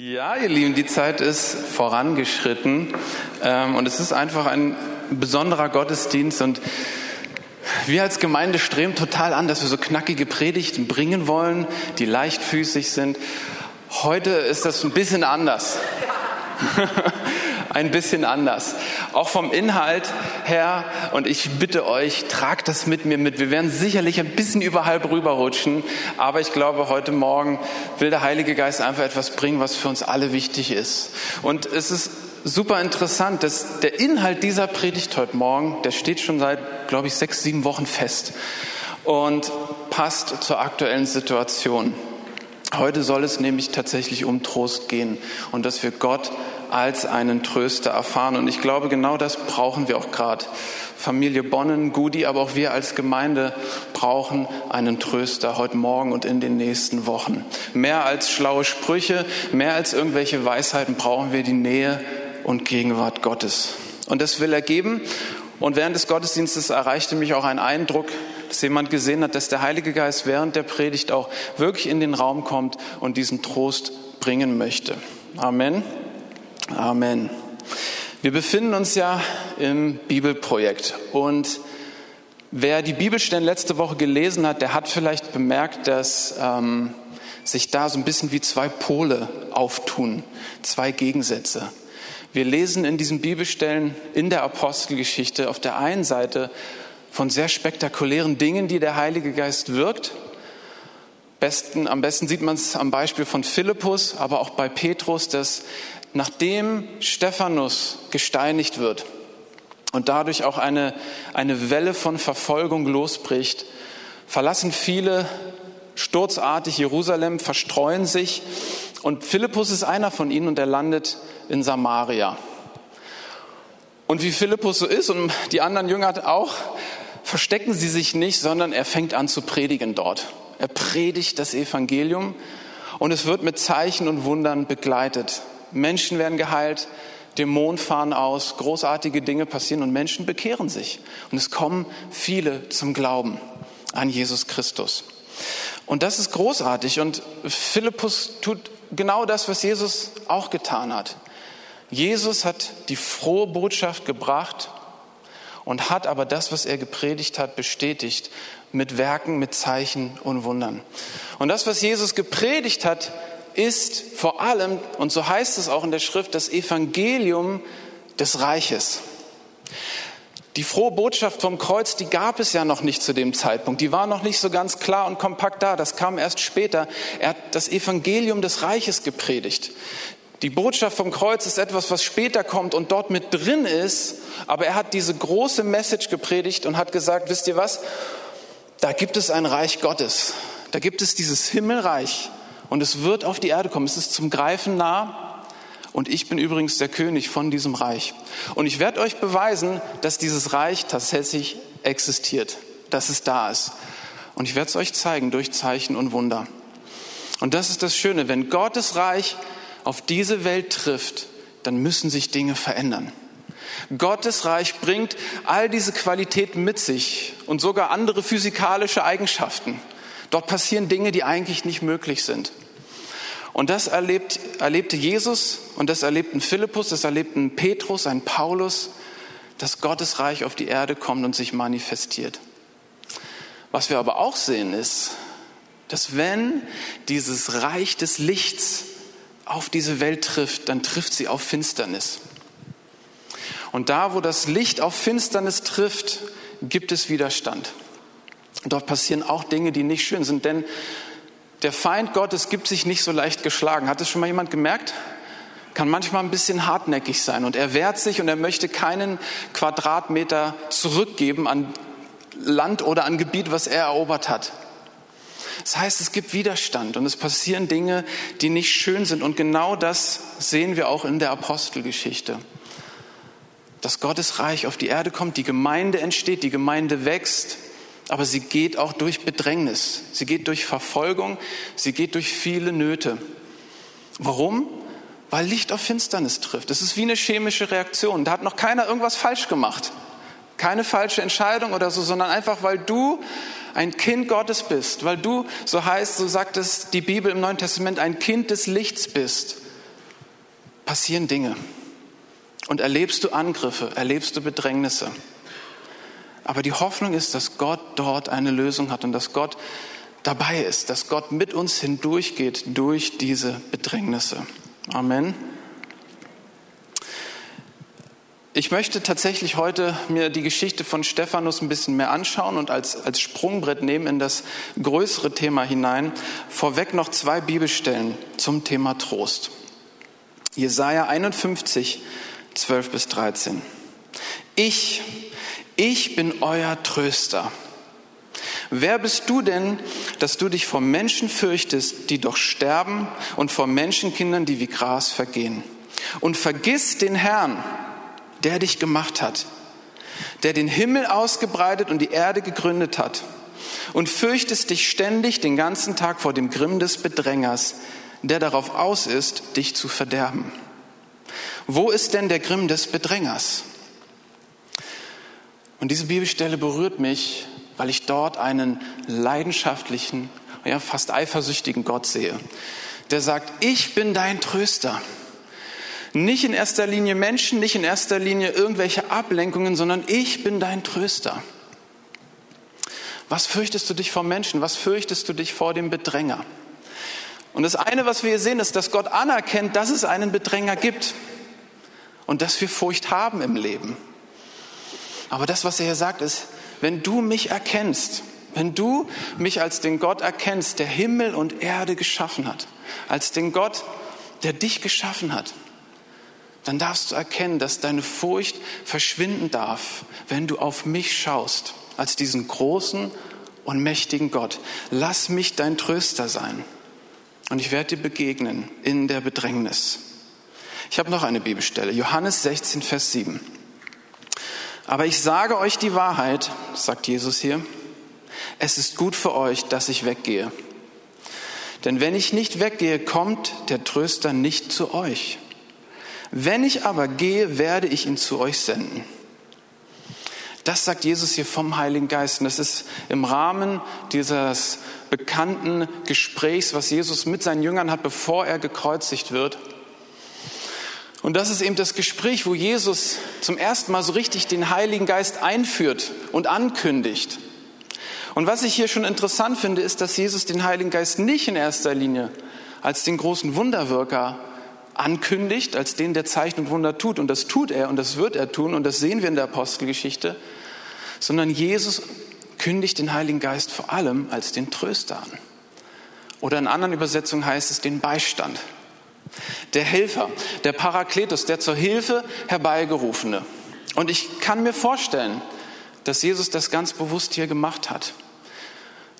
Ja, ihr Lieben, die Zeit ist vorangeschritten ähm, und es ist einfach ein besonderer Gottesdienst und wir als Gemeinde streben total an, dass wir so knackige Predigten bringen wollen, die leichtfüßig sind. Heute ist das ein bisschen anders. ein bisschen anders. Auch vom Inhalt her. Und ich bitte euch, tragt das mit mir mit. Wir werden sicherlich ein bisschen überhalb rüberrutschen. Aber ich glaube, heute Morgen will der Heilige Geist einfach etwas bringen, was für uns alle wichtig ist. Und es ist super interessant, dass der Inhalt dieser Predigt heute Morgen, der steht schon seit, glaube ich, sechs, sieben Wochen fest und passt zur aktuellen Situation. Heute soll es nämlich tatsächlich um Trost gehen und dass wir Gott als einen Tröster erfahren. Und ich glaube, genau das brauchen wir auch gerade. Familie Bonnen, Gudi, aber auch wir als Gemeinde brauchen einen Tröster heute Morgen und in den nächsten Wochen. Mehr als schlaue Sprüche, mehr als irgendwelche Weisheiten brauchen wir die Nähe und Gegenwart Gottes. Und das will er geben. Und während des Gottesdienstes erreichte mich auch ein Eindruck, dass jemand gesehen hat, dass der Heilige Geist während der Predigt auch wirklich in den Raum kommt und diesen Trost bringen möchte. Amen. Amen. Wir befinden uns ja im Bibelprojekt und wer die Bibelstellen letzte Woche gelesen hat, der hat vielleicht bemerkt, dass ähm, sich da so ein bisschen wie zwei Pole auftun, zwei Gegensätze. Wir lesen in diesen Bibelstellen in der Apostelgeschichte auf der einen Seite von sehr spektakulären Dingen, die der Heilige Geist wirkt. Besten, am besten sieht man es am Beispiel von Philippus, aber auch bei Petrus, dass nachdem Stephanus gesteinigt wird und dadurch auch eine, eine Welle von Verfolgung losbricht, verlassen viele sturzartig Jerusalem, verstreuen sich und Philippus ist einer von ihnen und er landet in Samaria. Und wie Philippus so ist und die anderen Jünger auch, verstecken sie sich nicht, sondern er fängt an zu predigen dort. Er predigt das Evangelium und es wird mit Zeichen und Wundern begleitet. Menschen werden geheilt, Dämonen fahren aus, großartige Dinge passieren und Menschen bekehren sich. Und es kommen viele zum Glauben an Jesus Christus. Und das ist großartig. Und Philippus tut genau das, was Jesus auch getan hat. Jesus hat die frohe Botschaft gebracht und hat aber das, was er gepredigt hat, bestätigt mit Werken, mit Zeichen und Wundern. Und das, was Jesus gepredigt hat, ist vor allem, und so heißt es auch in der Schrift, das Evangelium des Reiches. Die frohe Botschaft vom Kreuz, die gab es ja noch nicht zu dem Zeitpunkt. Die war noch nicht so ganz klar und kompakt da. Das kam erst später. Er hat das Evangelium des Reiches gepredigt. Die Botschaft vom Kreuz ist etwas, was später kommt und dort mit drin ist. Aber er hat diese große Message gepredigt und hat gesagt, wisst ihr was? Da gibt es ein Reich Gottes. Da gibt es dieses Himmelreich. Und es wird auf die Erde kommen. Es ist zum Greifen nah. Und ich bin übrigens der König von diesem Reich. Und ich werde euch beweisen, dass dieses Reich tatsächlich existiert, dass es da ist. Und ich werde es euch zeigen durch Zeichen und Wunder. Und das ist das Schöne, wenn Gottes Reich auf diese Welt trifft, dann müssen sich Dinge verändern. Gottes Reich bringt all diese Qualitäten mit sich und sogar andere physikalische Eigenschaften. Dort passieren Dinge, die eigentlich nicht möglich sind. Und das erlebt, erlebte Jesus und das erlebten Philippus, das erlebten Petrus, ein Paulus, dass Gottes Reich auf die Erde kommt und sich manifestiert. Was wir aber auch sehen ist, dass wenn dieses Reich des Lichts auf diese Welt trifft, dann trifft sie auf Finsternis. Und da, wo das Licht auf Finsternis trifft, gibt es Widerstand. Dort passieren auch Dinge, die nicht schön sind, denn der Feind Gottes gibt sich nicht so leicht geschlagen. Hat es schon mal jemand gemerkt? Kann manchmal ein bisschen hartnäckig sein und er wehrt sich und er möchte keinen Quadratmeter zurückgeben an Land oder an Gebiet, was er erobert hat. Das heißt, es gibt Widerstand und es passieren Dinge, die nicht schön sind. Und genau das sehen wir auch in der Apostelgeschichte. Dass Gottes Reich auf die Erde kommt, die Gemeinde entsteht, die Gemeinde wächst, aber sie geht auch durch Bedrängnis, sie geht durch Verfolgung, sie geht durch viele Nöte. Warum? Weil Licht auf Finsternis trifft. Das ist wie eine chemische Reaktion. Da hat noch keiner irgendwas falsch gemacht. Keine falsche Entscheidung oder so, sondern einfach, weil du ein Kind Gottes bist, weil du, so heißt, so sagt es die Bibel im Neuen Testament, ein Kind des Lichts bist, passieren Dinge. Und erlebst du Angriffe, erlebst du Bedrängnisse. Aber die Hoffnung ist, dass Gott dort eine Lösung hat und dass Gott dabei ist, dass Gott mit uns hindurchgeht durch diese Bedrängnisse. Amen. Ich möchte tatsächlich heute mir die Geschichte von Stephanus ein bisschen mehr anschauen und als, als Sprungbrett nehmen in das größere Thema hinein. Vorweg noch zwei Bibelstellen zum Thema Trost. Jesaja 51, 12 bis 13. Ich, ich bin euer Tröster. Wer bist du denn, dass du dich vor Menschen fürchtest, die doch sterben, und vor Menschenkindern, die wie Gras vergehen? Und vergiss den Herrn, der dich gemacht hat, der den Himmel ausgebreitet und die Erde gegründet hat. Und fürchtest dich ständig den ganzen Tag vor dem Grimm des Bedrängers, der darauf aus ist, dich zu verderben. Wo ist denn der Grimm des Bedrängers? Und diese Bibelstelle berührt mich, weil ich dort einen leidenschaftlichen, ja fast eifersüchtigen Gott sehe, der sagt, ich bin dein Tröster. Nicht in erster Linie Menschen, nicht in erster Linie irgendwelche Ablenkungen, sondern ich bin dein Tröster. Was fürchtest du dich vor Menschen? Was fürchtest du dich vor dem Bedränger? Und das eine, was wir hier sehen, ist, dass Gott anerkennt, dass es einen Bedränger gibt und dass wir Furcht haben im Leben. Aber das, was er hier sagt, ist, wenn du mich erkennst, wenn du mich als den Gott erkennst, der Himmel und Erde geschaffen hat, als den Gott, der dich geschaffen hat, dann darfst du erkennen, dass deine Furcht verschwinden darf, wenn du auf mich schaust, als diesen großen und mächtigen Gott. Lass mich dein Tröster sein. Und ich werde dir begegnen in der Bedrängnis. Ich habe noch eine Bibelstelle, Johannes 16, Vers 7. Aber ich sage euch die Wahrheit, sagt Jesus hier, es ist gut für euch, dass ich weggehe. Denn wenn ich nicht weggehe, kommt der Tröster nicht zu euch. Wenn ich aber gehe, werde ich ihn zu euch senden. Das sagt Jesus hier vom Heiligen Geist. Und das ist im Rahmen dieses bekannten Gesprächs, was Jesus mit seinen Jüngern hat, bevor er gekreuzigt wird. Und das ist eben das Gespräch, wo Jesus zum ersten Mal so richtig den Heiligen Geist einführt und ankündigt. Und was ich hier schon interessant finde, ist, dass Jesus den Heiligen Geist nicht in erster Linie als den großen Wunderwirker ankündigt, als den, der Zeichen und Wunder tut. Und das tut er und das wird er tun und das sehen wir in der Apostelgeschichte. Sondern Jesus kündigt den Heiligen Geist vor allem als den Tröster an. Oder in anderen Übersetzungen heißt es den Beistand. Der Helfer, der Parakletus, der zur Hilfe herbeigerufene. Und ich kann mir vorstellen, dass Jesus das ganz bewusst hier gemacht hat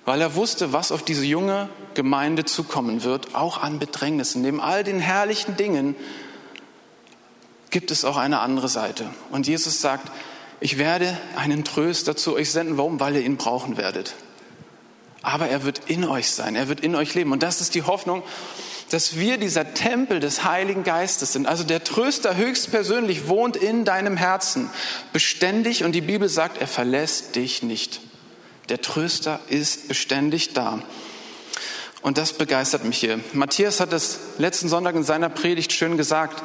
weil er wusste, was auf diese junge Gemeinde zukommen wird, auch an Bedrängnissen. Neben all den herrlichen Dingen gibt es auch eine andere Seite. Und Jesus sagt, ich werde einen Tröster zu euch senden. Warum? Weil ihr ihn brauchen werdet. Aber er wird in euch sein, er wird in euch leben. Und das ist die Hoffnung, dass wir dieser Tempel des Heiligen Geistes sind. Also der Tröster höchstpersönlich wohnt in deinem Herzen, beständig. Und die Bibel sagt, er verlässt dich nicht. Der Tröster ist beständig da. Und das begeistert mich hier. Matthias hat es letzten Sonntag in seiner Predigt schön gesagt.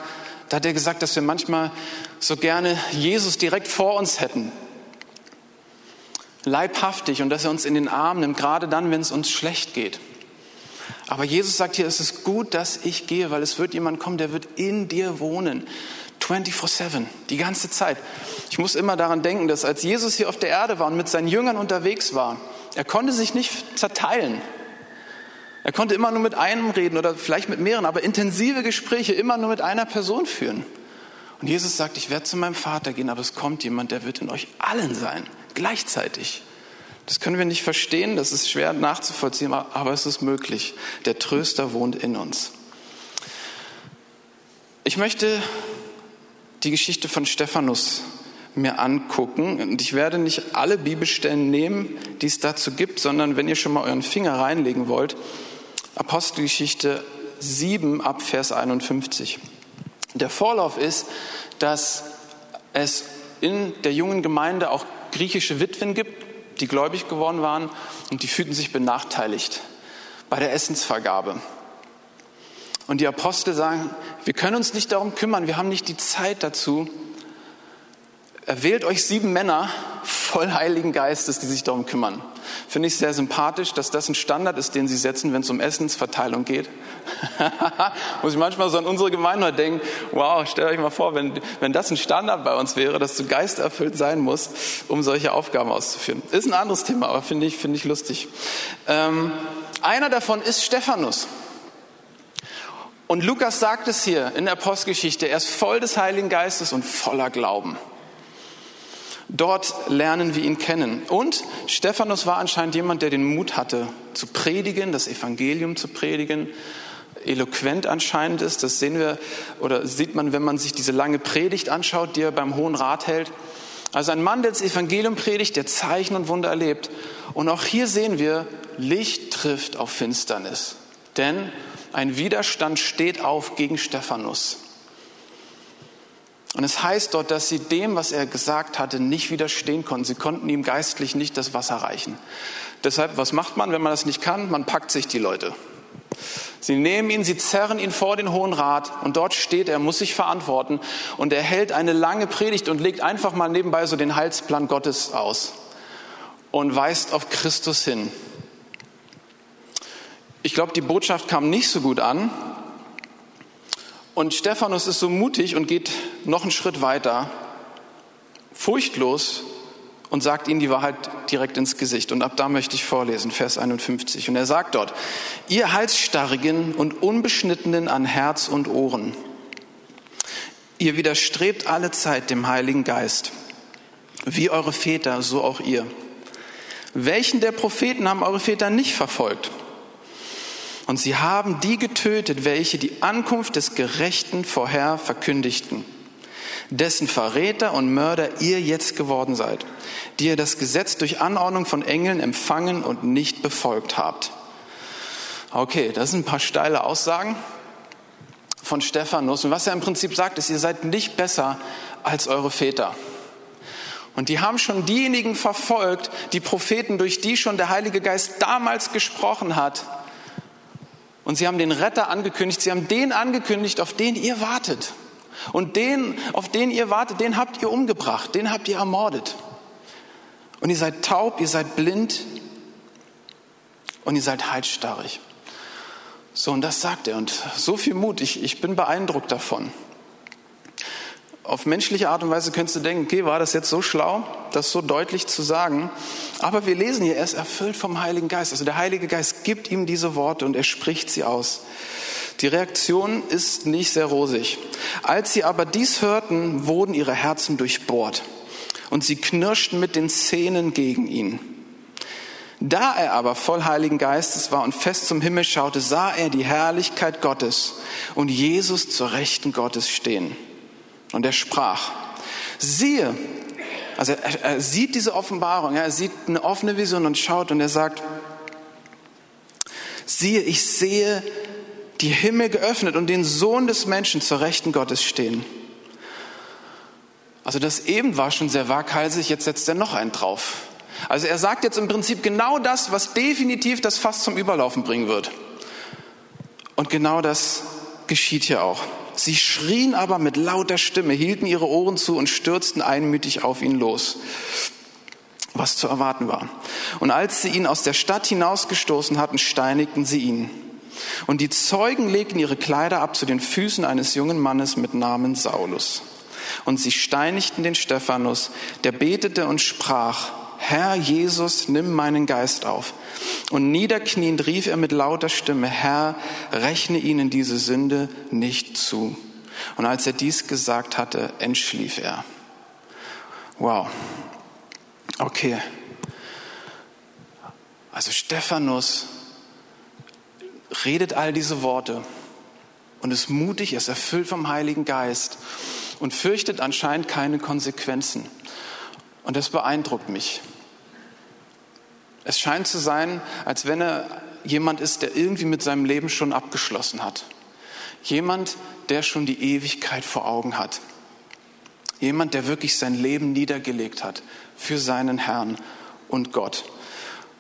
Da hat er gesagt, dass wir manchmal so gerne Jesus direkt vor uns hätten. Leibhaftig und dass er uns in den Arm nimmt, gerade dann, wenn es uns schlecht geht. Aber Jesus sagt hier, es ist gut, dass ich gehe, weil es wird jemand kommen, der wird in dir wohnen. 24-7, die ganze Zeit. Ich muss immer daran denken, dass als Jesus hier auf der Erde war und mit seinen Jüngern unterwegs war, er konnte sich nicht zerteilen. Er konnte immer nur mit einem reden oder vielleicht mit mehreren, aber intensive Gespräche immer nur mit einer Person führen. Und Jesus sagt, ich werde zu meinem Vater gehen, aber es kommt jemand, der wird in euch allen sein, gleichzeitig. Das können wir nicht verstehen, das ist schwer nachzuvollziehen, aber es ist möglich. Der Tröster wohnt in uns. Ich möchte die Geschichte von Stephanus mir angucken. Und ich werde nicht alle Bibelstellen nehmen, die es dazu gibt, sondern wenn ihr schon mal euren Finger reinlegen wollt, Apostelgeschichte 7 ab Vers 51. Der Vorlauf ist, dass es in der jungen Gemeinde auch griechische Witwen gibt, die gläubig geworden waren und die fühlten sich benachteiligt bei der Essensvergabe. Und die Apostel sagen, wir können uns nicht darum kümmern, wir haben nicht die Zeit dazu. Erwählt euch sieben Männer voll Heiligen Geistes, die sich darum kümmern. Finde ich sehr sympathisch, dass das ein Standard ist, den sie setzen, wenn es um Essensverteilung geht. Muss ich manchmal so an unsere Gemeinde denken, wow, stellt euch mal vor, wenn, wenn das ein Standard bei uns wäre, dass du geisterfüllt sein musst, um solche Aufgaben auszuführen. Ist ein anderes Thema, aber finde ich, finde ich lustig. Ähm, einer davon ist Stephanus. Und Lukas sagt es hier in der Postgeschichte, er ist voll des Heiligen Geistes und voller Glauben. Dort lernen wir ihn kennen. Und Stephanus war anscheinend jemand, der den Mut hatte, zu predigen, das Evangelium zu predigen. Eloquent anscheinend ist, das sehen wir oder sieht man, wenn man sich diese lange Predigt anschaut, die er beim Hohen Rat hält. Also ein Mann, der das Evangelium predigt, der Zeichen und Wunder erlebt. Und auch hier sehen wir, Licht trifft auf Finsternis. Denn ein Widerstand steht auf gegen Stephanus. Und es heißt dort, dass sie dem, was er gesagt hatte, nicht widerstehen konnten. Sie konnten ihm geistlich nicht das Wasser reichen. Deshalb, was macht man, wenn man das nicht kann? Man packt sich die Leute. Sie nehmen ihn, sie zerren ihn vor den Hohen Rat und dort steht er, muss sich verantworten und er hält eine lange Predigt und legt einfach mal nebenbei so den Heilsplan Gottes aus und weist auf Christus hin. Ich glaube, die Botschaft kam nicht so gut an und Stephanus ist so mutig und geht noch einen Schritt weiter, furchtlos und sagt ihnen die Wahrheit direkt ins Gesicht. Und ab da möchte ich vorlesen, Vers 51. Und er sagt dort, ihr Halsstarrigen und Unbeschnittenen an Herz und Ohren, ihr widerstrebt alle Zeit dem Heiligen Geist, wie eure Väter, so auch ihr. Welchen der Propheten haben eure Väter nicht verfolgt? Und sie haben die getötet, welche die Ankunft des Gerechten vorher verkündigten, dessen Verräter und Mörder ihr jetzt geworden seid, die ihr das Gesetz durch Anordnung von Engeln empfangen und nicht befolgt habt. Okay, das sind ein paar steile Aussagen von Stephanus. Und was er im Prinzip sagt, ist, ihr seid nicht besser als eure Väter. Und die haben schon diejenigen verfolgt, die Propheten, durch die schon der Heilige Geist damals gesprochen hat, und sie haben den Retter angekündigt, sie haben den angekündigt, auf den ihr wartet. Und den, auf den ihr wartet, den habt ihr umgebracht, den habt ihr ermordet. Und ihr seid taub, ihr seid blind und ihr seid halsstarrig. So, und das sagt er. Und so viel Mut, ich, ich bin beeindruckt davon auf menschliche Art und Weise könntest du denken, okay, war das jetzt so schlau, das so deutlich zu sagen? Aber wir lesen hier, er ist erfüllt vom Heiligen Geist. Also der Heilige Geist gibt ihm diese Worte und er spricht sie aus. Die Reaktion ist nicht sehr rosig. Als sie aber dies hörten, wurden ihre Herzen durchbohrt und sie knirschten mit den Zähnen gegen ihn. Da er aber voll Heiligen Geistes war und fest zum Himmel schaute, sah er die Herrlichkeit Gottes und Jesus zur Rechten Gottes stehen. Und er sprach, siehe, also er, er sieht diese Offenbarung, er sieht eine offene Vision und schaut und er sagt, siehe, ich sehe die Himmel geöffnet und den Sohn des Menschen zur Rechten Gottes stehen. Also das eben war schon sehr waghalsig, jetzt setzt er noch einen drauf. Also er sagt jetzt im Prinzip genau das, was definitiv das Fass zum Überlaufen bringen wird. Und genau das geschieht hier auch. Sie schrien aber mit lauter Stimme, hielten ihre Ohren zu und stürzten einmütig auf ihn los, was zu erwarten war. Und als sie ihn aus der Stadt hinausgestoßen hatten, steinigten sie ihn. Und die Zeugen legten ihre Kleider ab zu den Füßen eines jungen Mannes mit Namen Saulus. Und sie steinigten den Stephanus, der betete und sprach, Herr Jesus, nimm meinen Geist auf. Und niederkniend rief er mit lauter Stimme, Herr, rechne ihnen diese Sünde nicht zu. Und als er dies gesagt hatte, entschlief er. Wow. Okay. Also Stephanus redet all diese Worte und ist mutig, ist erfüllt vom Heiligen Geist und fürchtet anscheinend keine Konsequenzen. Und das beeindruckt mich. Es scheint zu sein, als wenn er jemand ist, der irgendwie mit seinem Leben schon abgeschlossen hat. Jemand, der schon die Ewigkeit vor Augen hat. Jemand, der wirklich sein Leben niedergelegt hat für seinen Herrn und Gott.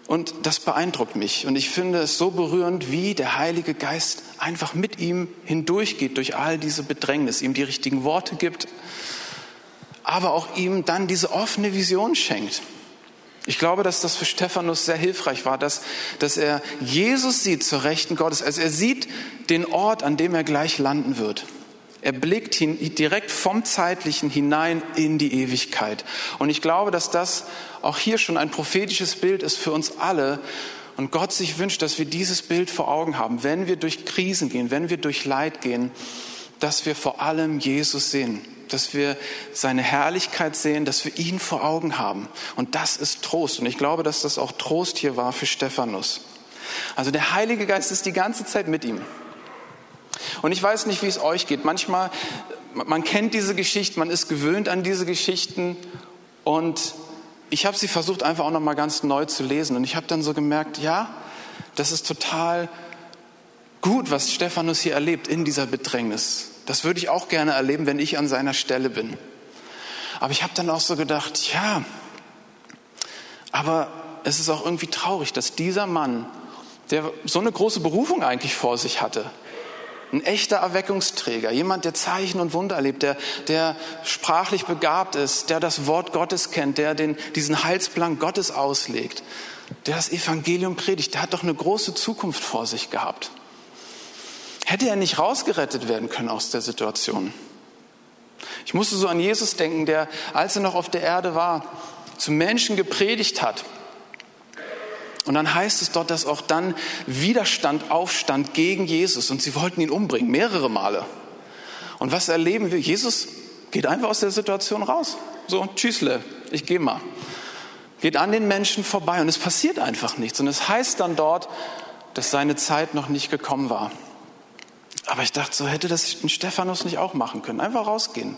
Und das beeindruckt mich. Und ich finde es so berührend, wie der Heilige Geist einfach mit ihm hindurchgeht durch all diese Bedrängnis, ihm die richtigen Worte gibt, aber auch ihm dann diese offene Vision schenkt. Ich glaube, dass das für Stephanus sehr hilfreich war, dass, dass er Jesus sieht zur Rechten Gottes. Also er sieht den Ort, an dem er gleich landen wird. Er blickt hin, direkt vom Zeitlichen hinein in die Ewigkeit. Und ich glaube, dass das auch hier schon ein prophetisches Bild ist für uns alle. Und Gott sich wünscht, dass wir dieses Bild vor Augen haben, wenn wir durch Krisen gehen, wenn wir durch Leid gehen, dass wir vor allem Jesus sehen, dass wir seine Herrlichkeit sehen, dass wir ihn vor Augen haben. Und das ist Trost. Und ich glaube, dass das auch Trost hier war für Stephanus. Also der Heilige Geist ist die ganze Zeit mit ihm. Und ich weiß nicht, wie es euch geht. Manchmal, man kennt diese Geschichten, man ist gewöhnt an diese Geschichten und ich habe sie versucht einfach auch noch mal ganz neu zu lesen und ich habe dann so gemerkt, ja, das ist total gut, was Stephanus hier erlebt in dieser Bedrängnis. Das würde ich auch gerne erleben, wenn ich an seiner Stelle bin. Aber ich habe dann auch so gedacht, ja, aber es ist auch irgendwie traurig, dass dieser Mann, der so eine große Berufung eigentlich vor sich hatte, ein echter Erweckungsträger, jemand, der Zeichen und Wunder erlebt, der, der sprachlich begabt ist, der das Wort Gottes kennt, der den, diesen Heilsplan Gottes auslegt, der das Evangelium predigt, der hat doch eine große Zukunft vor sich gehabt. Hätte er nicht rausgerettet werden können aus der Situation? Ich musste so an Jesus denken, der, als er noch auf der Erde war, zu Menschen gepredigt hat, und dann heißt es dort, dass auch dann Widerstand aufstand gegen Jesus und sie wollten ihn umbringen, mehrere Male. Und was erleben wir? Jesus geht einfach aus der Situation raus. So, tschüssle, ich gehe mal. Geht an den Menschen vorbei und es passiert einfach nichts. Und es heißt dann dort, dass seine Zeit noch nicht gekommen war. Aber ich dachte, so hätte das ein Stephanus nicht auch machen können. Einfach rausgehen.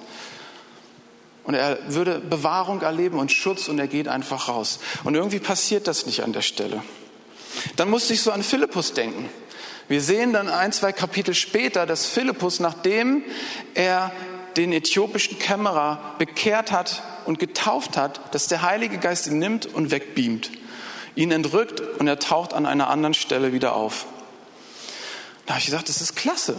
Und er würde Bewahrung erleben und Schutz und er geht einfach raus. Und irgendwie passiert das nicht an der Stelle. Dann musste ich so an Philippus denken. Wir sehen dann ein, zwei Kapitel später, dass Philippus, nachdem er den äthiopischen Kämmerer bekehrt hat und getauft hat, dass der Heilige Geist ihn nimmt und wegbeamt, ihn entrückt und er taucht an einer anderen Stelle wieder auf. Da habe ich gesagt, das ist klasse.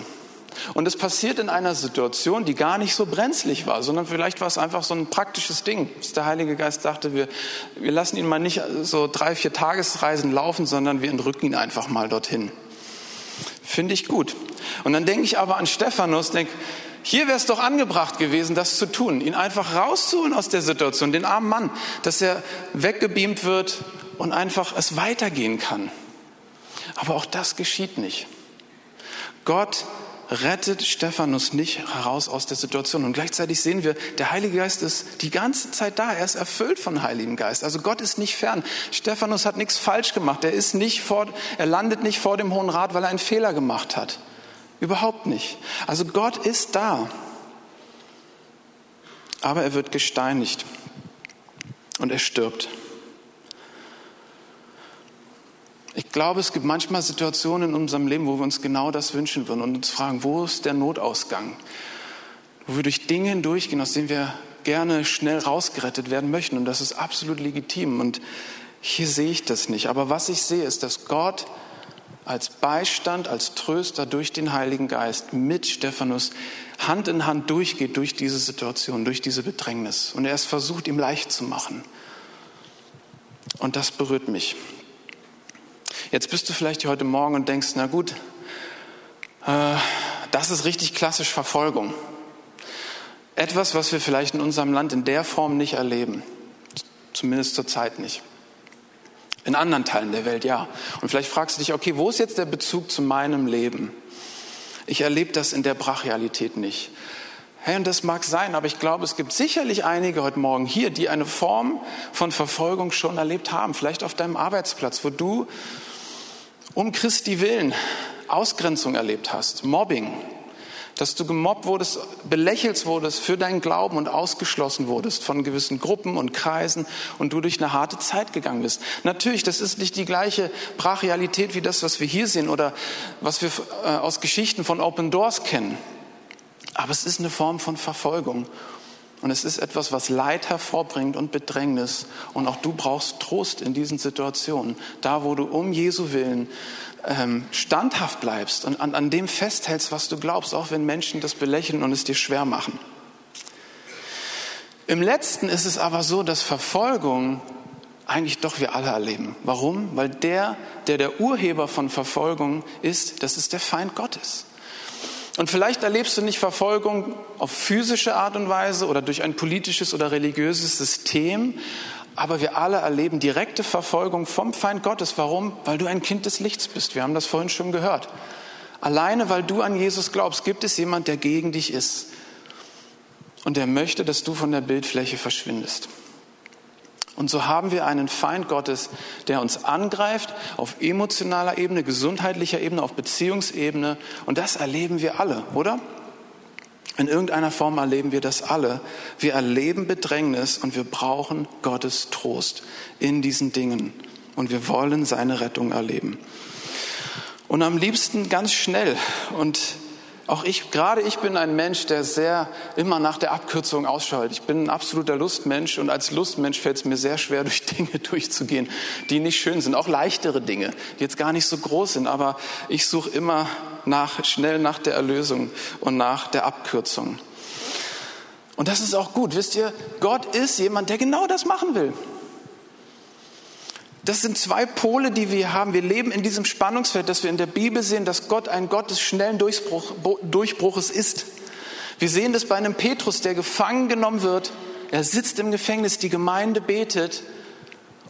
Und es passiert in einer Situation, die gar nicht so brenzlig war, sondern vielleicht war es einfach so ein praktisches Ding. Dass der Heilige Geist dachte, wir, wir lassen ihn mal nicht so drei, vier Tagesreisen laufen, sondern wir entrücken ihn einfach mal dorthin. Finde ich gut. Und dann denke ich aber an Stephanus, denke, hier wäre es doch angebracht gewesen, das zu tun, ihn einfach rauszuholen aus der Situation, den armen Mann, dass er weggebeamt wird und einfach es weitergehen kann. Aber auch das geschieht nicht. Gott rettet Stephanus nicht heraus aus der Situation. Und gleichzeitig sehen wir, der Heilige Geist ist die ganze Zeit da. Er ist erfüllt von Heiligen Geist. Also Gott ist nicht fern. Stephanus hat nichts falsch gemacht. Er ist nicht vor, er landet nicht vor dem Hohen Rat, weil er einen Fehler gemacht hat. Überhaupt nicht. Also Gott ist da. Aber er wird gesteinigt. Und er stirbt. Ich glaube, es gibt manchmal Situationen in unserem Leben, wo wir uns genau das wünschen würden und uns fragen, wo ist der Notausgang? Wo wir durch Dinge hindurchgehen, aus denen wir gerne schnell rausgerettet werden möchten. Und das ist absolut legitim. Und hier sehe ich das nicht. Aber was ich sehe, ist, dass Gott als Beistand, als Tröster durch den Heiligen Geist mit Stephanus Hand in Hand durchgeht durch diese Situation, durch diese Bedrängnis. Und er es versucht, ihm leicht zu machen. Und das berührt mich. Jetzt bist du vielleicht hier heute Morgen und denkst, na gut, äh, das ist richtig klassisch Verfolgung. Etwas, was wir vielleicht in unserem Land in der Form nicht erleben. Zumindest zurzeit nicht. In anderen Teilen der Welt ja. Und vielleicht fragst du dich, okay, wo ist jetzt der Bezug zu meinem Leben? Ich erlebe das in der Brachialität nicht. Hey, und das mag sein, aber ich glaube, es gibt sicherlich einige heute Morgen hier, die eine Form von Verfolgung schon erlebt haben. Vielleicht auf deinem Arbeitsplatz, wo du um Christi willen Ausgrenzung erlebt hast, Mobbing, dass du gemobbt wurdest, belächelt wurdest für deinen Glauben und ausgeschlossen wurdest von gewissen Gruppen und Kreisen und du durch eine harte Zeit gegangen bist. Natürlich, das ist nicht die gleiche Brachialität wie das, was wir hier sehen oder was wir äh, aus Geschichten von Open Doors kennen. Aber es ist eine Form von Verfolgung. Und es ist etwas, was Leid hervorbringt und Bedrängnis. Und auch du brauchst Trost in diesen Situationen. Da, wo du um Jesu Willen ähm, standhaft bleibst und an, an dem festhältst, was du glaubst, auch wenn Menschen das belächeln und es dir schwer machen. Im letzten ist es aber so, dass Verfolgung eigentlich doch wir alle erleben. Warum? Weil der, der der Urheber von Verfolgung ist, das ist der Feind Gottes. Und vielleicht erlebst du nicht Verfolgung auf physische Art und Weise oder durch ein politisches oder religiöses System, aber wir alle erleben direkte Verfolgung vom Feind Gottes. Warum? Weil du ein Kind des Lichts bist. Wir haben das vorhin schon gehört. Alleine weil du an Jesus glaubst, gibt es jemand, der gegen dich ist. Und der möchte, dass du von der Bildfläche verschwindest. Und so haben wir einen Feind Gottes, der uns angreift auf emotionaler Ebene, gesundheitlicher Ebene, auf Beziehungsebene. Und das erleben wir alle, oder? In irgendeiner Form erleben wir das alle. Wir erleben Bedrängnis und wir brauchen Gottes Trost in diesen Dingen. Und wir wollen seine Rettung erleben. Und am liebsten ganz schnell. Und auch ich, gerade ich bin ein Mensch, der sehr immer nach der Abkürzung ausschaut. Ich bin ein absoluter Lustmensch und als Lustmensch fällt es mir sehr schwer, durch Dinge durchzugehen, die nicht schön sind. Auch leichtere Dinge, die jetzt gar nicht so groß sind. Aber ich suche immer nach, schnell nach der Erlösung und nach der Abkürzung. Und das ist auch gut. Wisst ihr, Gott ist jemand, der genau das machen will. Das sind zwei Pole, die wir haben. Wir leben in diesem Spannungsfeld, dass wir in der Bibel sehen, dass Gott ein Gott des schnellen Durchbruch, Durchbruches ist. Wir sehen das bei einem Petrus, der gefangen genommen wird. Er sitzt im Gefängnis, die Gemeinde betet.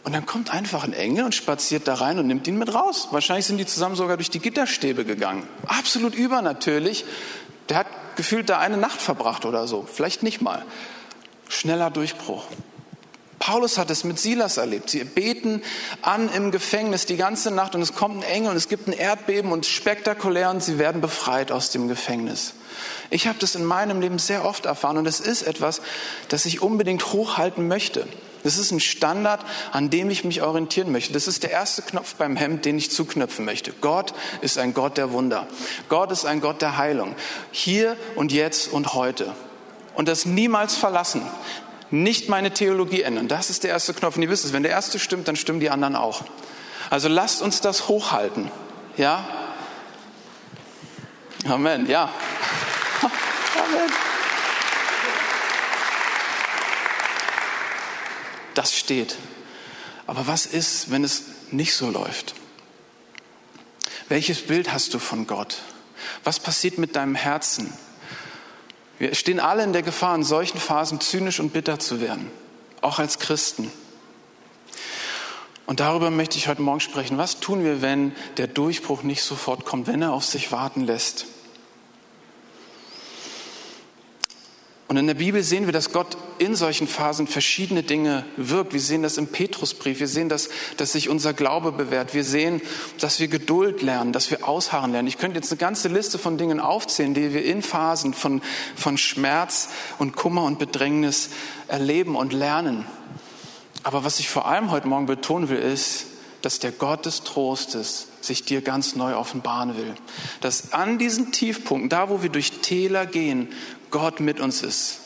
Und dann kommt einfach ein Engel und spaziert da rein und nimmt ihn mit raus. Wahrscheinlich sind die zusammen sogar durch die Gitterstäbe gegangen. Absolut übernatürlich. Der hat gefühlt da eine Nacht verbracht oder so. Vielleicht nicht mal. Schneller Durchbruch. Paulus hat es mit Silas erlebt. Sie beten an im Gefängnis die ganze Nacht und es kommt ein Engel und es gibt ein Erdbeben und spektakulär und sie werden befreit aus dem Gefängnis. Ich habe das in meinem Leben sehr oft erfahren und es ist etwas, das ich unbedingt hochhalten möchte. Das ist ein Standard, an dem ich mich orientieren möchte. Das ist der erste Knopf beim Hemd, den ich zuknöpfen möchte. Gott ist ein Gott der Wunder. Gott ist ein Gott der Heilung. Hier und jetzt und heute. Und das niemals verlassen nicht meine Theologie ändern. Das ist der erste Knopf. Und ihr wisst es, wenn der erste stimmt, dann stimmen die anderen auch. Also lasst uns das hochhalten. Ja? Amen, ja. Amen. Das steht. Aber was ist, wenn es nicht so läuft? Welches Bild hast du von Gott? Was passiert mit deinem Herzen? Wir stehen alle in der Gefahr, in solchen Phasen zynisch und bitter zu werden, auch als Christen. Und darüber möchte ich heute Morgen sprechen. Was tun wir, wenn der Durchbruch nicht sofort kommt, wenn er auf sich warten lässt? Und in der Bibel sehen wir, dass Gott in solchen Phasen verschiedene Dinge wirkt. Wir sehen das im Petrusbrief. Wir sehen, dass, dass sich unser Glaube bewährt. Wir sehen, dass wir Geduld lernen, dass wir ausharren lernen. Ich könnte jetzt eine ganze Liste von Dingen aufzählen, die wir in Phasen von, von Schmerz und Kummer und Bedrängnis erleben und lernen. Aber was ich vor allem heute Morgen betonen will, ist, dass der Gott des Trostes sich dir ganz neu offenbaren will. Dass an diesen Tiefpunkten, da wo wir durch Täler gehen, Gott mit uns ist.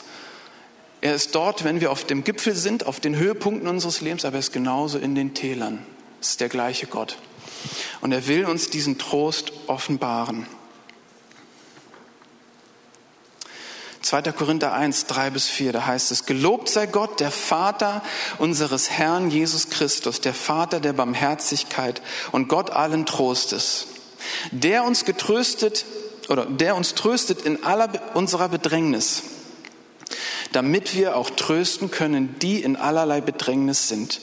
Er ist dort, wenn wir auf dem Gipfel sind, auf den Höhepunkten unseres Lebens, aber er ist genauso in den Tälern. Es ist der gleiche Gott. Und er will uns diesen Trost offenbaren. 2. Korinther 1, 3 bis 4, da heißt es, Gelobt sei Gott, der Vater unseres Herrn Jesus Christus, der Vater der Barmherzigkeit und Gott allen Trostes, der uns getröstet oder der uns tröstet in aller unserer Bedrängnis, damit wir auch trösten können, die in allerlei Bedrängnis sind,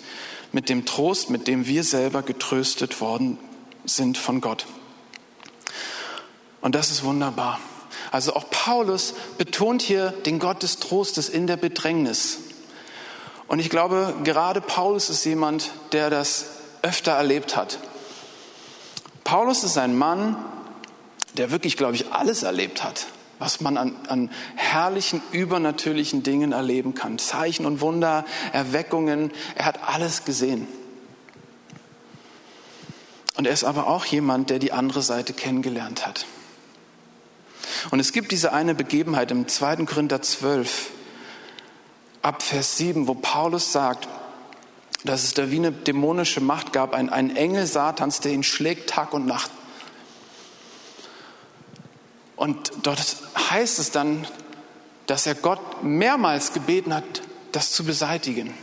mit dem Trost, mit dem wir selber getröstet worden sind von Gott. Und das ist wunderbar. Also auch Paulus betont hier den Gott des Trostes in der Bedrängnis. Und ich glaube, gerade Paulus ist jemand, der das öfter erlebt hat. Paulus ist ein Mann, der wirklich, glaube ich, alles erlebt hat, was man an, an herrlichen, übernatürlichen Dingen erleben kann. Zeichen und Wunder, Erweckungen, er hat alles gesehen. Und er ist aber auch jemand, der die andere Seite kennengelernt hat. Und es gibt diese eine Begebenheit im 2. Korinther 12. ab Vers 7, wo Paulus sagt, dass es da wie eine dämonische Macht gab, ein, ein Engel Satans, der ihn schlägt Tag und Nacht. Und dort heißt es dann, dass er Gott mehrmals gebeten hat, das zu beseitigen.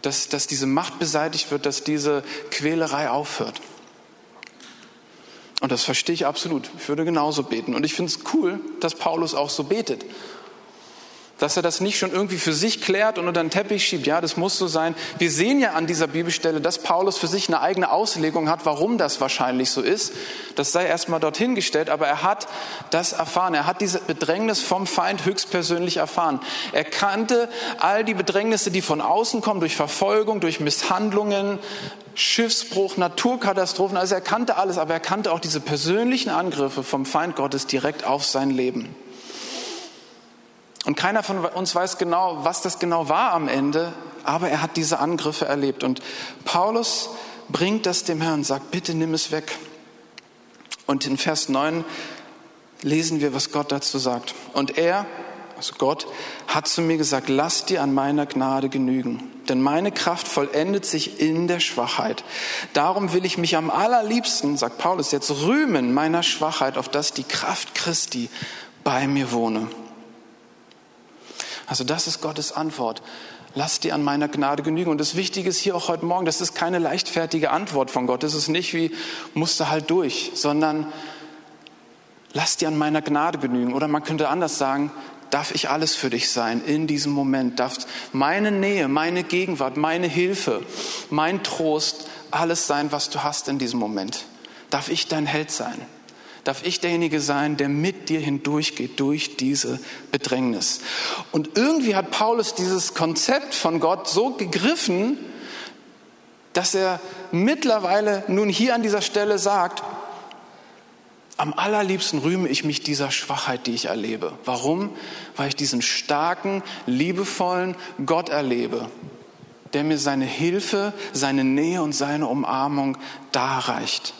Dass, dass diese Macht beseitigt wird, dass diese Quälerei aufhört. Und das verstehe ich absolut. Ich würde genauso beten. Und ich finde es cool, dass Paulus auch so betet dass er das nicht schon irgendwie für sich klärt und unter den Teppich schiebt. Ja, das muss so sein. Wir sehen ja an dieser Bibelstelle, dass Paulus für sich eine eigene Auslegung hat, warum das wahrscheinlich so ist. Das sei erstmal dorthin gestellt, aber er hat das erfahren. Er hat diese Bedrängnis vom Feind höchstpersönlich erfahren. Er kannte all die Bedrängnisse, die von außen kommen, durch Verfolgung, durch Misshandlungen, Schiffsbruch, Naturkatastrophen. Also er kannte alles, aber er kannte auch diese persönlichen Angriffe vom Feind Gottes direkt auf sein Leben. Und keiner von uns weiß genau, was das genau war am Ende, aber er hat diese Angriffe erlebt. Und Paulus bringt das dem Herrn, sagt, bitte nimm es weg. Und in Vers 9 lesen wir, was Gott dazu sagt. Und er, also Gott, hat zu mir gesagt, lass dir an meiner Gnade genügen, denn meine Kraft vollendet sich in der Schwachheit. Darum will ich mich am allerliebsten, sagt Paulus jetzt, rühmen meiner Schwachheit, auf dass die Kraft Christi bei mir wohne. Also das ist Gottes Antwort. Lass dir an meiner Gnade genügen. Und das Wichtige ist hier auch heute Morgen, das ist keine leichtfertige Antwort von Gott. Das ist nicht wie, musste halt durch, sondern lass dir an meiner Gnade genügen. Oder man könnte anders sagen, darf ich alles für dich sein in diesem Moment? Darf meine Nähe, meine Gegenwart, meine Hilfe, mein Trost alles sein, was du hast in diesem Moment? Darf ich dein Held sein? Darf ich derjenige sein, der mit dir hindurchgeht durch diese Bedrängnis. Und irgendwie hat Paulus dieses Konzept von Gott so gegriffen, dass er mittlerweile nun hier an dieser Stelle sagt, am allerliebsten rühme ich mich dieser Schwachheit, die ich erlebe. Warum? Weil ich diesen starken, liebevollen Gott erlebe, der mir seine Hilfe, seine Nähe und seine Umarmung darreicht.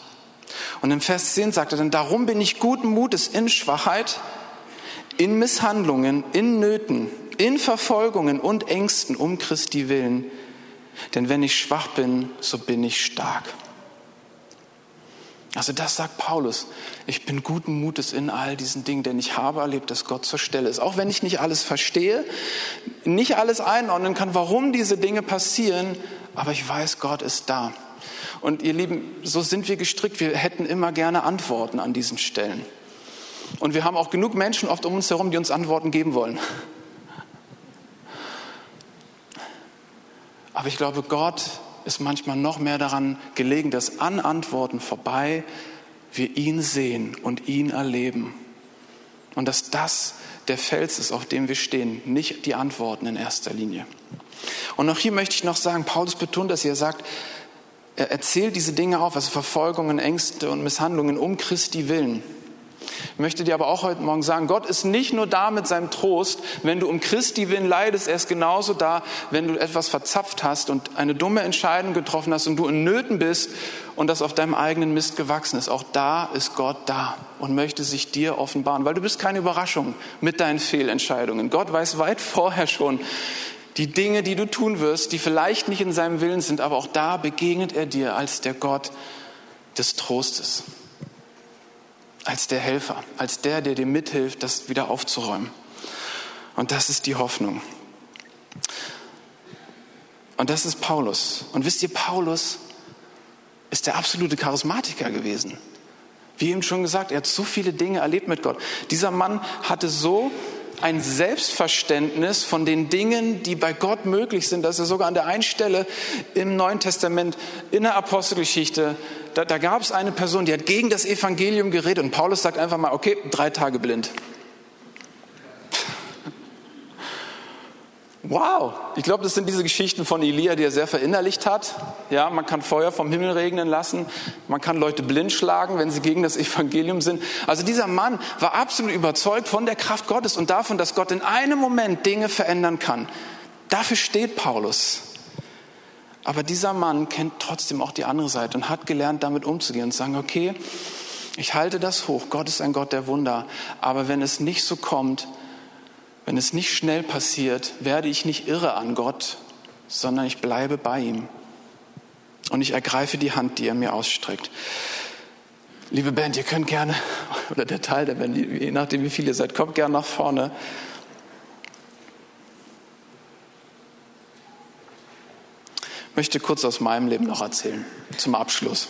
Und im Vers 10 sagt er dann, darum bin ich guten Mutes in Schwachheit, in Misshandlungen, in Nöten, in Verfolgungen und Ängsten um Christi willen. Denn wenn ich schwach bin, so bin ich stark. Also das sagt Paulus. Ich bin guten Mutes in all diesen Dingen, denn ich habe erlebt, dass Gott zur Stelle ist. Auch wenn ich nicht alles verstehe, nicht alles einordnen kann, warum diese Dinge passieren, aber ich weiß, Gott ist da. Und ihr Lieben, so sind wir gestrickt. Wir hätten immer gerne Antworten an diesen Stellen. Und wir haben auch genug Menschen oft um uns herum, die uns Antworten geben wollen. Aber ich glaube, Gott ist manchmal noch mehr daran gelegen, dass an Antworten vorbei wir ihn sehen und ihn erleben. Und dass das der Fels ist, auf dem wir stehen, nicht die Antworten in erster Linie. Und auch hier möchte ich noch sagen, Paulus betont dass er sagt, er erzählt diese Dinge auf, also Verfolgungen, Ängste und Misshandlungen um Christi willen. Ich möchte dir aber auch heute Morgen sagen, Gott ist nicht nur da mit seinem Trost, wenn du um Christi willen leidest, er ist genauso da, wenn du etwas verzapft hast und eine dumme Entscheidung getroffen hast und du in Nöten bist und das auf deinem eigenen Mist gewachsen ist. Auch da ist Gott da und möchte sich dir offenbaren, weil du bist keine Überraschung mit deinen Fehlentscheidungen. Gott weiß weit vorher schon, die Dinge, die du tun wirst, die vielleicht nicht in seinem Willen sind, aber auch da begegnet er dir als der Gott des Trostes, als der Helfer, als der, der dir mithilft, das wieder aufzuräumen. Und das ist die Hoffnung. Und das ist Paulus. Und wisst ihr, Paulus ist der absolute Charismatiker gewesen. Wie eben schon gesagt, er hat so viele Dinge erlebt mit Gott. Dieser Mann hatte so ein Selbstverständnis von den Dingen, die bei Gott möglich sind, dass er sogar an der einen Stelle im Neuen Testament in der Apostelgeschichte, da, da gab es eine Person, die hat gegen das Evangelium geredet und Paulus sagt einfach mal, okay, drei Tage blind. Wow, ich glaube, das sind diese Geschichten von Elia, die er sehr verinnerlicht hat. Ja, man kann Feuer vom Himmel regnen lassen, man kann Leute blind schlagen, wenn sie gegen das Evangelium sind. Also dieser Mann war absolut überzeugt von der Kraft Gottes und davon, dass Gott in einem Moment Dinge verändern kann. Dafür steht Paulus. Aber dieser Mann kennt trotzdem auch die andere Seite und hat gelernt, damit umzugehen und zu sagen, okay, ich halte das hoch. Gott ist ein Gott der Wunder. Aber wenn es nicht so kommt, wenn es nicht schnell passiert, werde ich nicht irre an Gott, sondern ich bleibe bei ihm. Und ich ergreife die Hand, die er mir ausstreckt. Liebe Band, ihr könnt gerne, oder der Teil der Band, je nachdem wie viele ihr seid, kommt gerne nach vorne. Ich möchte kurz aus meinem Leben noch erzählen, zum Abschluss.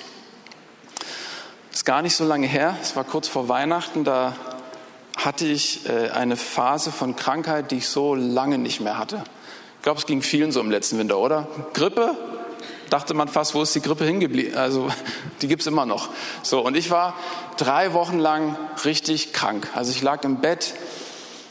Ist gar nicht so lange her, es war kurz vor Weihnachten, da hatte ich äh, eine Phase von Krankheit, die ich so lange nicht mehr hatte. Ich glaube, es ging vielen so im letzten Winter, oder? Grippe, dachte man fast, wo ist die Grippe hingeblieben? Also die gibt es immer noch. So, und ich war drei Wochen lang richtig krank. Also ich lag im Bett,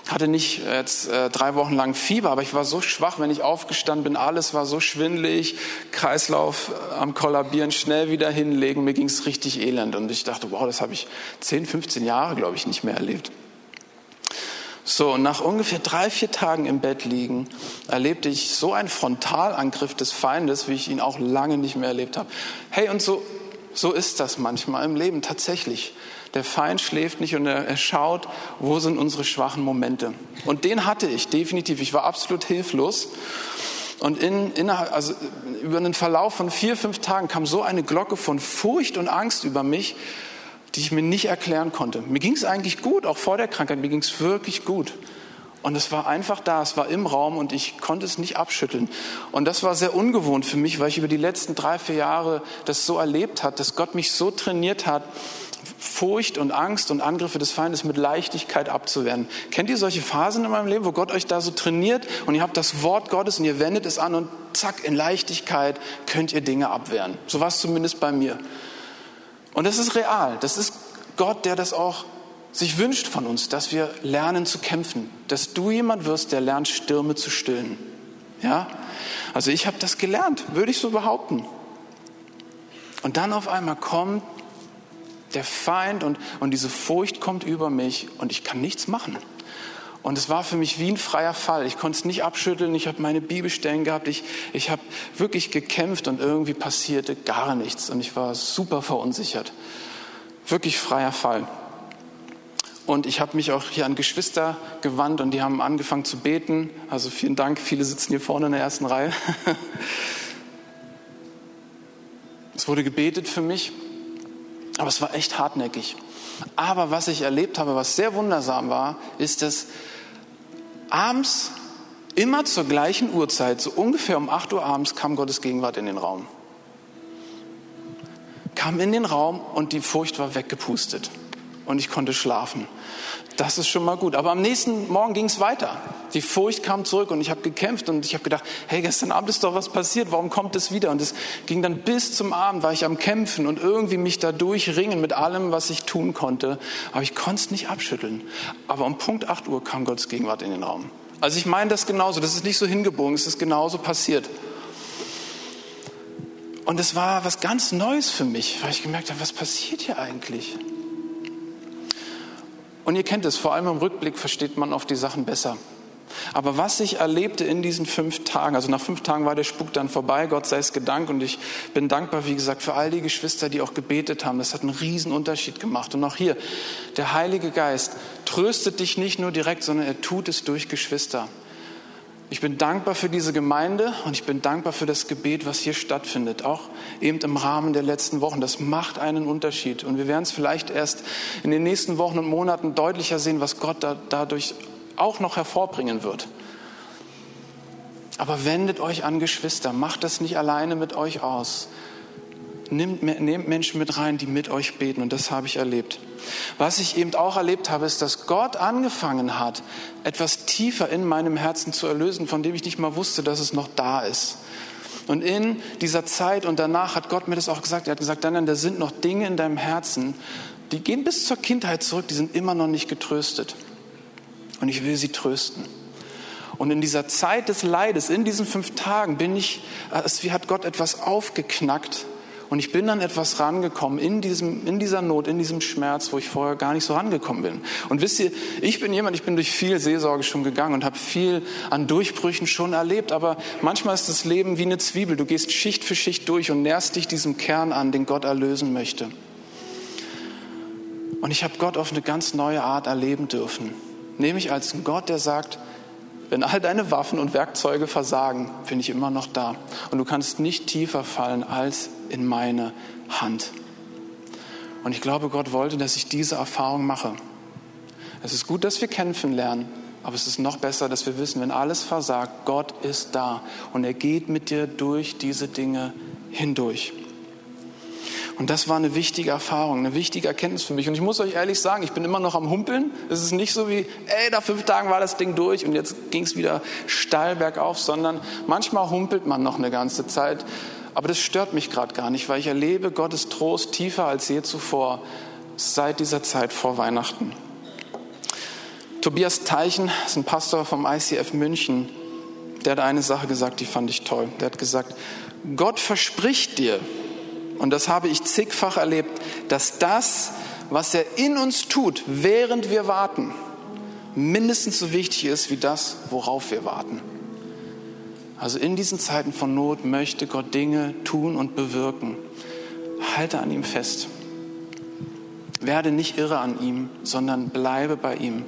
hatte nicht jetzt äh, drei Wochen lang Fieber, aber ich war so schwach, wenn ich aufgestanden bin, alles war so schwindlig, Kreislauf äh, am Kollabieren, schnell wieder hinlegen, mir ging es richtig elend. Und ich dachte, wow, das habe ich 10, 15 Jahre, glaube ich, nicht mehr erlebt. So, nach ungefähr drei, vier Tagen im Bett liegen, erlebte ich so einen Frontalangriff des Feindes, wie ich ihn auch lange nicht mehr erlebt habe. Hey, und so, so ist das manchmal im Leben tatsächlich. Der Feind schläft nicht und er, er schaut, wo sind unsere schwachen Momente. Und den hatte ich definitiv. Ich war absolut hilflos. Und in, innerhalb, also über einen Verlauf von vier, fünf Tagen kam so eine Glocke von Furcht und Angst über mich, die ich mir nicht erklären konnte. Mir ging es eigentlich gut, auch vor der Krankheit, mir ging es wirklich gut. Und es war einfach da, es war im Raum und ich konnte es nicht abschütteln. Und das war sehr ungewohnt für mich, weil ich über die letzten drei, vier Jahre das so erlebt hat, dass Gott mich so trainiert hat, Furcht und Angst und Angriffe des Feindes mit Leichtigkeit abzuwehren. Kennt ihr solche Phasen in meinem Leben, wo Gott euch da so trainiert und ihr habt das Wort Gottes und ihr wendet es an und zack, in Leichtigkeit könnt ihr Dinge abwehren. So war es zumindest bei mir. Und das ist real. Das ist Gott, der das auch sich wünscht von uns, dass wir lernen zu kämpfen, dass du jemand wirst, der lernt, Stürme zu stillen. Ja? Also ich habe das gelernt, würde ich so behaupten. Und dann auf einmal kommt der Feind und, und diese Furcht kommt über mich und ich kann nichts machen. Und es war für mich wie ein freier Fall. Ich konnte es nicht abschütteln. Ich habe meine Bibelstellen gehabt. Ich, ich habe wirklich gekämpft und irgendwie passierte gar nichts. Und ich war super verunsichert. Wirklich freier Fall. Und ich habe mich auch hier an Geschwister gewandt und die haben angefangen zu beten. Also vielen Dank. Viele sitzen hier vorne in der ersten Reihe. es wurde gebetet für mich, aber es war echt hartnäckig. Aber was ich erlebt habe, was sehr wundersam war, ist, dass abends, immer zur gleichen Uhrzeit, so ungefähr um 8 Uhr abends, kam Gottes Gegenwart in den Raum. Kam in den Raum und die Furcht war weggepustet. Und ich konnte schlafen. Das ist schon mal gut. Aber am nächsten Morgen ging es weiter. Die Furcht kam zurück und ich habe gekämpft und ich habe gedacht, hey, gestern Abend ist doch was passiert, warum kommt es wieder? Und es ging dann bis zum Abend, war ich am Kämpfen und irgendwie mich da durchringen mit allem, was ich tun konnte. Aber ich konnte es nicht abschütteln. Aber um Punkt 8 Uhr kam Gottes Gegenwart in den Raum. Also ich meine das genauso, das ist nicht so hingebogen, es ist genauso passiert. Und es war was ganz Neues für mich, weil ich gemerkt habe, was passiert hier eigentlich? Und ihr kennt es, vor allem im Rückblick versteht man oft die Sachen besser. Aber was ich erlebte in diesen fünf Tagen, also nach fünf Tagen war der Spuk dann vorbei, Gott sei es gedankt und ich bin dankbar, wie gesagt, für all die Geschwister, die auch gebetet haben. Das hat einen riesen Unterschied gemacht. Und auch hier, der Heilige Geist tröstet dich nicht nur direkt, sondern er tut es durch Geschwister. Ich bin dankbar für diese Gemeinde und ich bin dankbar für das Gebet, was hier stattfindet, auch eben im Rahmen der letzten Wochen. Das macht einen Unterschied. Und wir werden es vielleicht erst in den nächsten Wochen und Monaten deutlicher sehen, was Gott da, dadurch auch noch hervorbringen wird. Aber wendet euch an Geschwister, macht das nicht alleine mit euch aus. Nehmt, nehmt Menschen mit rein, die mit euch beten und das habe ich erlebt. Was ich eben auch erlebt habe, ist, dass Gott angefangen hat, etwas tiefer in meinem Herzen zu erlösen, von dem ich nicht mal wusste, dass es noch da ist. Und in dieser Zeit und danach hat Gott mir das auch gesagt. Er hat gesagt, dann, da sind noch Dinge in deinem Herzen, die gehen bis zur Kindheit zurück, die sind immer noch nicht getröstet. Und ich will sie trösten. Und in dieser Zeit des Leides, in diesen fünf Tagen, bin ich, es hat Gott etwas aufgeknackt. Und ich bin an etwas rangekommen in, diesem, in dieser Not, in diesem Schmerz, wo ich vorher gar nicht so rangekommen bin. Und wisst ihr, ich bin jemand, ich bin durch viel Seelsorge schon gegangen und habe viel an Durchbrüchen schon erlebt. Aber manchmal ist das Leben wie eine Zwiebel. Du gehst Schicht für Schicht durch und nährst dich diesem Kern an, den Gott erlösen möchte. Und ich habe Gott auf eine ganz neue Art erleben dürfen. Nämlich als Gott, der sagt, wenn all deine Waffen und Werkzeuge versagen, bin ich immer noch da. Und du kannst nicht tiefer fallen als in meine Hand. Und ich glaube, Gott wollte, dass ich diese Erfahrung mache. Es ist gut, dass wir kämpfen lernen, aber es ist noch besser, dass wir wissen, wenn alles versagt, Gott ist da und er geht mit dir durch diese Dinge hindurch. Und das war eine wichtige Erfahrung, eine wichtige Erkenntnis für mich. Und ich muss euch ehrlich sagen, ich bin immer noch am Humpeln. Es ist nicht so wie, ey, nach fünf Tagen war das Ding durch und jetzt ging es wieder steil bergauf, sondern manchmal humpelt man noch eine ganze Zeit. Aber das stört mich gerade gar nicht, weil ich erlebe Gottes Trost tiefer als je zuvor seit dieser Zeit vor Weihnachten. Tobias Teichen ist ein Pastor vom ICF München. Der hat eine Sache gesagt, die fand ich toll. Der hat gesagt, Gott verspricht dir, und das habe ich zigfach erlebt, dass das, was er in uns tut, während wir warten, mindestens so wichtig ist wie das, worauf wir warten. Also in diesen Zeiten von Not möchte Gott Dinge tun und bewirken. Halte an ihm fest. Werde nicht irre an ihm, sondern bleibe bei ihm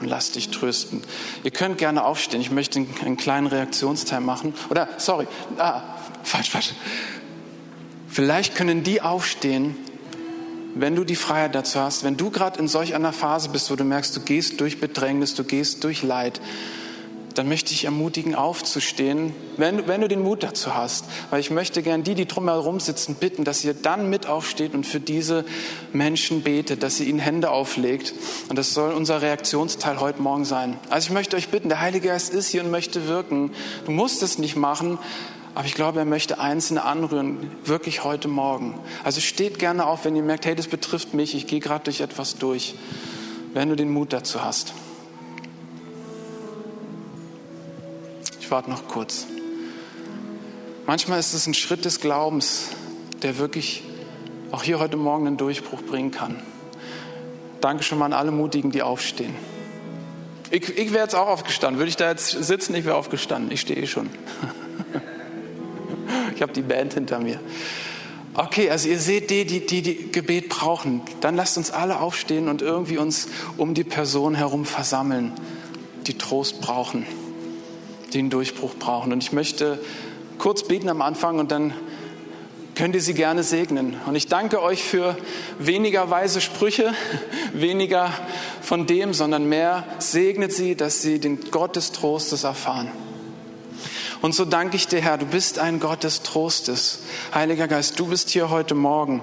und lass dich trösten. Ihr könnt gerne aufstehen. Ich möchte einen kleinen Reaktionsteil machen. Oder, sorry, ah, falsch, falsch. Vielleicht können die aufstehen, wenn du die Freiheit dazu hast, wenn du gerade in solch einer Phase bist, wo du merkst, du gehst durch Bedrängnis, du gehst durch Leid, dann möchte ich ermutigen, aufzustehen, wenn, wenn du den Mut dazu hast. Weil ich möchte gern die, die drumherum sitzen, bitten, dass ihr dann mit aufsteht und für diese Menschen betet, dass ihr ihnen Hände auflegt. Und das soll unser Reaktionsteil heute Morgen sein. Also ich möchte euch bitten, der Heilige Geist ist hier und möchte wirken. Du musst es nicht machen, aber ich glaube, er möchte Einzelne anrühren, wirklich heute Morgen. Also steht gerne auf, wenn ihr merkt, hey, das betrifft mich, ich gehe gerade durch etwas durch, wenn du den Mut dazu hast. Ich warte noch kurz. Manchmal ist es ein Schritt des Glaubens, der wirklich auch hier heute Morgen einen Durchbruch bringen kann. Danke schon mal an alle Mutigen, die aufstehen. Ich, ich wäre jetzt auch aufgestanden. Würde ich da jetzt sitzen, ich wäre aufgestanden. Ich stehe eh schon. Ich habe die Band hinter mir. Okay, also ihr seht die, die, die, die Gebet brauchen. Dann lasst uns alle aufstehen und irgendwie uns um die Person herum versammeln, die Trost brauchen, die einen Durchbruch brauchen. Und ich möchte kurz beten am Anfang und dann könnt ihr sie gerne segnen. Und ich danke euch für weniger weise Sprüche, weniger von dem, sondern mehr segnet sie, dass sie den Gott des Trostes erfahren. Und so danke ich dir, Herr, du bist ein Gott des Trostes. Heiliger Geist, du bist hier heute Morgen.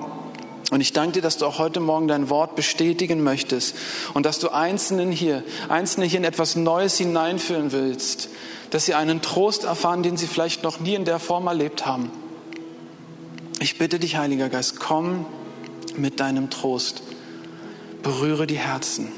Und ich danke dir, dass du auch heute Morgen dein Wort bestätigen möchtest und dass du Einzelnen hier, Einzelne hier in etwas Neues hineinführen willst, dass sie einen Trost erfahren, den sie vielleicht noch nie in der Form erlebt haben. Ich bitte dich, Heiliger Geist, komm mit deinem Trost, berühre die Herzen.